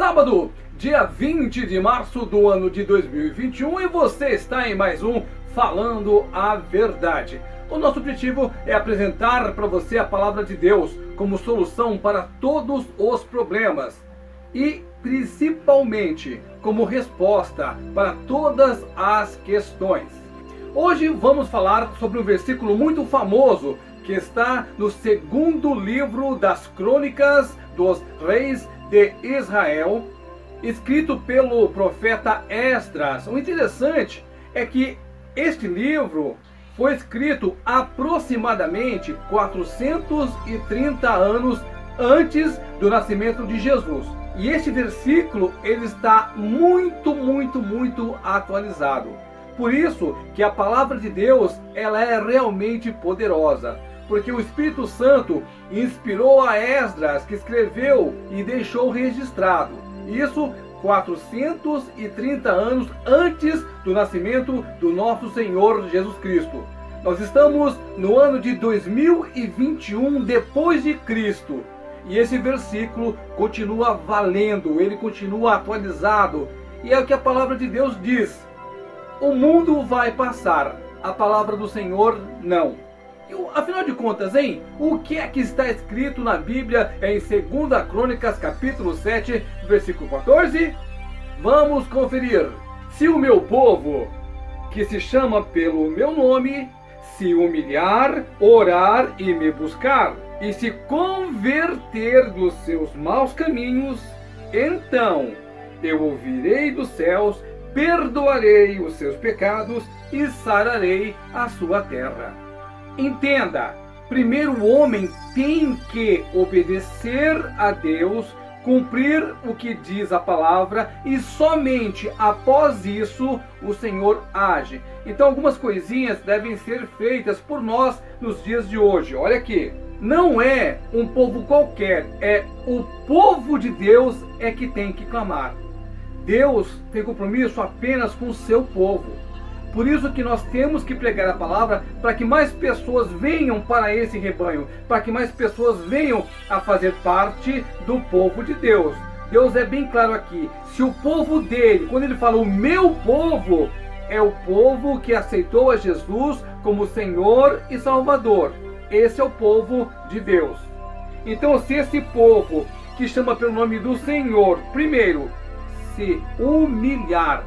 Sábado, dia 20 de março do ano de 2021 e você está em mais um Falando a Verdade. O nosso objetivo é apresentar para você a palavra de Deus como solução para todos os problemas e principalmente como resposta para todas as questões. Hoje vamos falar sobre um versículo muito famoso que está no segundo livro das crônicas dos reis de Israel, escrito pelo profeta Esdras. O interessante é que este livro foi escrito aproximadamente 430 anos antes do nascimento de Jesus. E este versículo ele está muito, muito, muito atualizado. Por isso que a palavra de Deus ela é realmente poderosa porque o Espírito Santo inspirou a Esdras, que escreveu e deixou registrado. Isso 430 anos antes do nascimento do nosso Senhor Jesus Cristo. Nós estamos no ano de 2021 depois de Cristo. E esse versículo continua valendo, ele continua atualizado. E é o que a palavra de Deus diz: O mundo vai passar, a palavra do Senhor não. Afinal de contas, hein? O que é que está escrito na Bíblia em 2 Crônicas, capítulo 7, versículo 14? Vamos conferir. Se o meu povo, que se chama pelo meu nome, se humilhar, orar e me buscar, e se converter dos seus maus caminhos, então eu ouvirei dos céus, perdoarei os seus pecados e sararei a sua terra. Entenda, primeiro o homem tem que obedecer a Deus, cumprir o que diz a palavra e somente após isso o Senhor age. Então algumas coisinhas devem ser feitas por nós nos dias de hoje. Olha aqui, não é um povo qualquer, é o povo de Deus é que tem que clamar. Deus tem compromisso apenas com o seu povo. Por isso que nós temos que pregar a palavra para que mais pessoas venham para esse rebanho, para que mais pessoas venham a fazer parte do povo de Deus. Deus é bem claro aqui. Se o povo dele, quando ele fala o meu povo, é o povo que aceitou a Jesus como Senhor e Salvador. Esse é o povo de Deus. Então, se esse povo que chama pelo nome do Senhor, primeiro, se humilhar,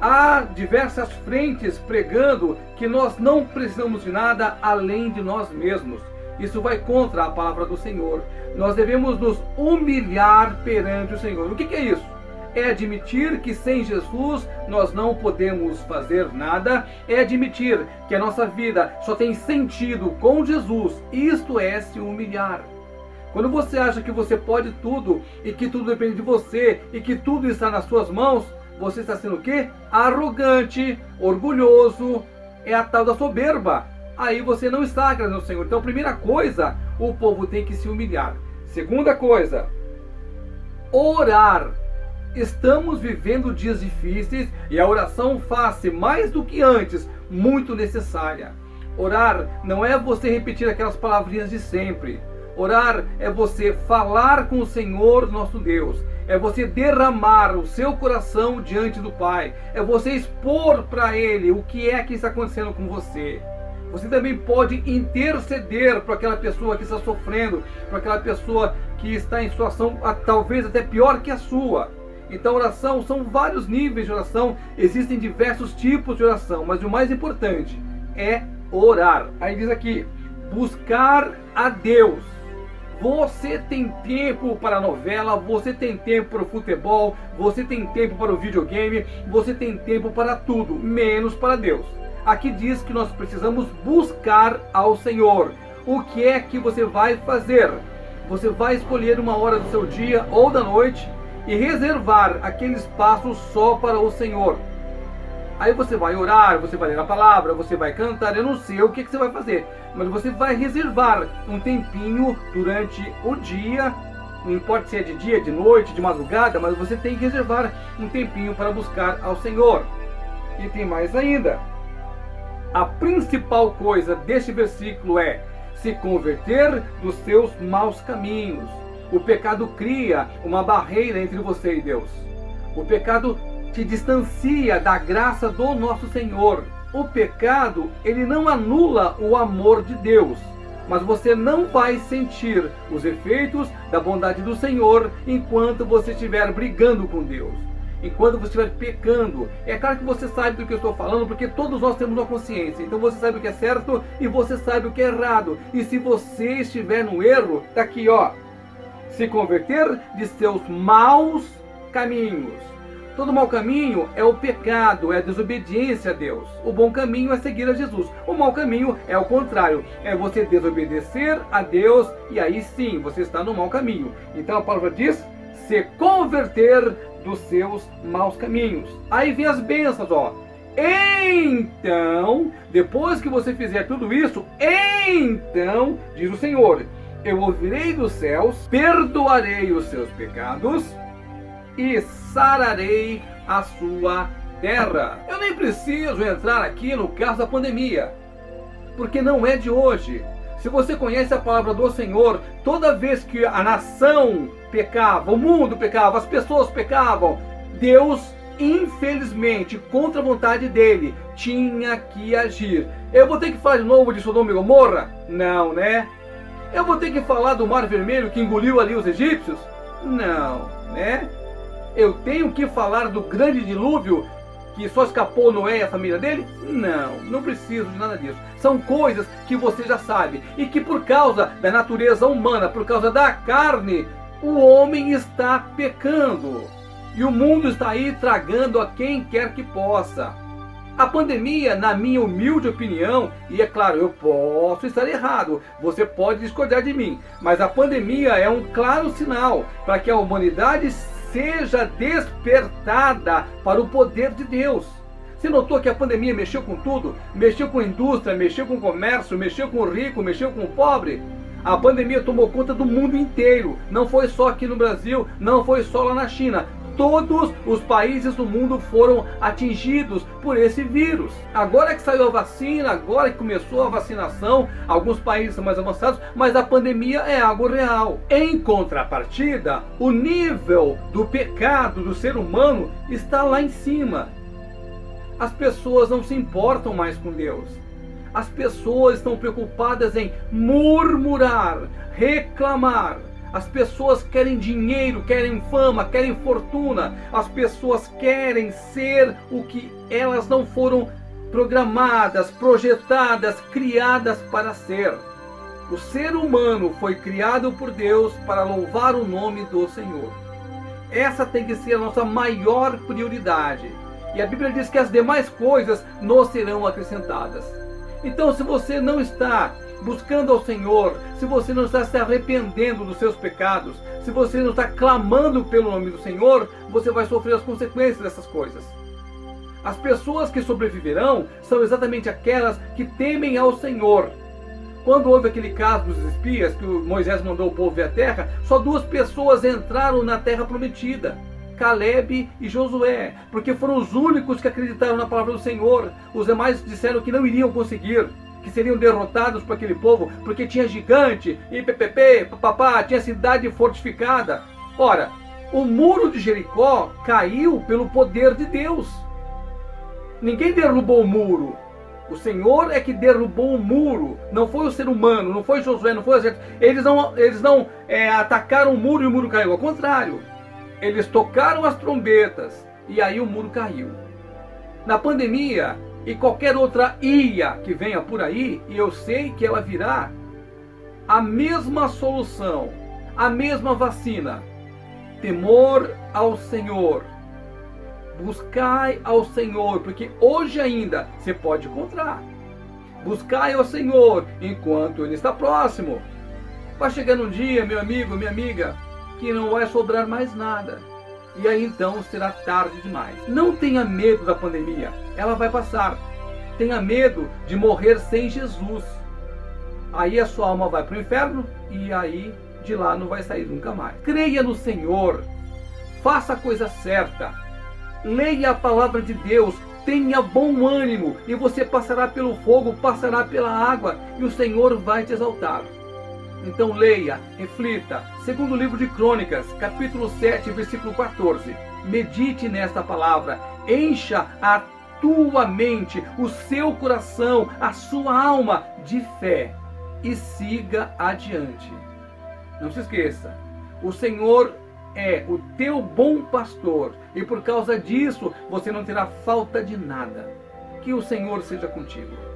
há diversas frentes pregando que nós não precisamos de nada além de nós mesmos. Isso vai contra a palavra do Senhor. Nós devemos nos humilhar perante o Senhor. O que, é isso? É admitir que sem Jesus nós não podemos fazer nada, é admitir que a nossa vida só tem sentido com Jesus. Isto é se humilhar. Quando você acha que você pode tudo e que tudo depende de você e que tudo está nas suas mãos, você está sendo o quê? Arrogante, orgulhoso, é a tal da soberba. Aí você não está agradando ao Senhor. Então, primeira coisa, o povo tem que se humilhar. Segunda coisa, orar. Estamos vivendo dias difíceis e a oração faz-se mais do que antes muito necessária. Orar não é você repetir aquelas palavrinhas de sempre. Orar é você falar com o Senhor nosso Deus é você derramar o seu coração diante do Pai, é você expor para Ele o que é que está acontecendo com você. Você também pode interceder para aquela pessoa que está sofrendo, para aquela pessoa que está em situação talvez até pior que a sua. Então, oração são vários níveis de oração, existem diversos tipos de oração, mas o mais importante é orar. Aí diz aqui: buscar a Deus você tem tempo para a novela, você tem tempo para o futebol, você tem tempo para o videogame, você tem tempo para tudo, menos para Deus. Aqui diz que nós precisamos buscar ao Senhor. O que é que você vai fazer? Você vai escolher uma hora do seu dia ou da noite e reservar aquele espaço só para o Senhor. Aí você vai orar, você vai ler a palavra, você vai cantar, eu não sei o que, que você vai fazer, mas você vai reservar um tempinho durante o dia, não importa se é de dia, de noite, de madrugada, mas você tem que reservar um tempinho para buscar ao Senhor. E tem mais ainda. A principal coisa deste versículo é se converter dos seus maus caminhos. O pecado cria uma barreira entre você e Deus. O pecado te distancia da graça do nosso Senhor. O pecado, ele não anula o amor de Deus, mas você não vai sentir os efeitos da bondade do Senhor enquanto você estiver brigando com Deus enquanto você estiver pecando. É claro que você sabe do que eu estou falando, porque todos nós temos uma consciência. Então você sabe o que é certo e você sabe o que é errado. E se você estiver no erro, tá aqui, ó. Se converter de seus maus caminhos. Todo mau caminho é o pecado, é a desobediência a Deus. O bom caminho é seguir a Jesus. O mau caminho é o contrário, é você desobedecer a Deus e aí sim você está no mau caminho. Então a palavra diz: se converter dos seus maus caminhos. Aí vem as bênçãos, ó. Então, depois que você fizer tudo isso, então, diz o Senhor, eu ouvirei dos céus, perdoarei os seus pecados e sararei a sua terra. Eu nem preciso entrar aqui no caso da pandemia, porque não é de hoje. Se você conhece a palavra do Senhor, toda vez que a nação pecava, o mundo pecava, as pessoas pecavam, Deus, infelizmente, contra a vontade dele, tinha que agir. Eu vou ter que falar de novo de Sodoma e Gomorra? Não, né? Eu vou ter que falar do Mar Vermelho que engoliu ali os egípcios? Não, né? Eu tenho que falar do grande dilúvio que só escapou Noé e a família dele? Não, não preciso de nada disso. São coisas que você já sabe e que por causa da natureza humana, por causa da carne, o homem está pecando. E o mundo está aí tragando a quem quer que possa. A pandemia, na minha humilde opinião, e é claro, eu posso estar errado, você pode discordar de mim, mas a pandemia é um claro sinal para que a humanidade seja despertada para o poder de Deus. Você notou que a pandemia mexeu com tudo? Mexeu com a indústria, mexeu com o comércio, mexeu com o rico, mexeu com o pobre? A pandemia tomou conta do mundo inteiro. Não foi só aqui no Brasil, não foi só lá na China. Todos os países do mundo foram atingidos por esse vírus. Agora que saiu a vacina, agora que começou a vacinação, alguns países mais avançados, mas a pandemia é algo real. Em contrapartida, o nível do pecado do ser humano está lá em cima. As pessoas não se importam mais com Deus. As pessoas estão preocupadas em murmurar, reclamar. As pessoas querem dinheiro, querem fama, querem fortuna. As pessoas querem ser o que elas não foram programadas, projetadas, criadas para ser. O ser humano foi criado por Deus para louvar o nome do Senhor. Essa tem que ser a nossa maior prioridade. E a Bíblia diz que as demais coisas nos serão acrescentadas. Então, se você não está buscando ao Senhor, se você não está se arrependendo dos seus pecados, se você não está clamando pelo nome do Senhor, você vai sofrer as consequências dessas coisas. As pessoas que sobreviverão são exatamente aquelas que temem ao Senhor. Quando houve aquele caso dos espias que Moisés mandou o povo ver a terra, só duas pessoas entraram na terra prometida. Caleb e Josué, porque foram os únicos que acreditaram na palavra do Senhor. Os demais disseram que não iriam conseguir, que seriam derrotados por aquele povo, porque tinha gigante, e ppp, papapá, tinha cidade fortificada. Ora, o muro de Jericó caiu pelo poder de Deus. Ninguém derrubou o muro. O Senhor é que derrubou o muro. Não foi o ser humano, não foi Josué, não foi o exército. Eles não, eles não é, atacaram o muro e o muro caiu. Ao contrário. Eles tocaram as trombetas e aí o muro caiu. Na pandemia e qualquer outra ia que venha por aí, e eu sei que ela virá, a mesma solução, a mesma vacina. Temor ao Senhor. Buscai ao Senhor, porque hoje ainda você pode encontrar. Buscai ao Senhor enquanto Ele está próximo. Vai chegando um dia, meu amigo, minha amiga, que não vai sobrar mais nada. E aí então será tarde demais. Não tenha medo da pandemia, ela vai passar. Tenha medo de morrer sem Jesus. Aí a sua alma vai para o inferno e aí de lá não vai sair nunca mais. Creia no Senhor, faça a coisa certa, leia a palavra de Deus, tenha bom ânimo e você passará pelo fogo, passará pela água e o Senhor vai te exaltar. Então leia, reflita. Segundo livro de Crônicas, capítulo 7, versículo 14. Medite nesta palavra, encha a tua mente, o seu coração, a sua alma de fé e siga adiante. Não se esqueça, o Senhor é o teu bom pastor e por causa disso você não terá falta de nada. Que o Senhor seja contigo.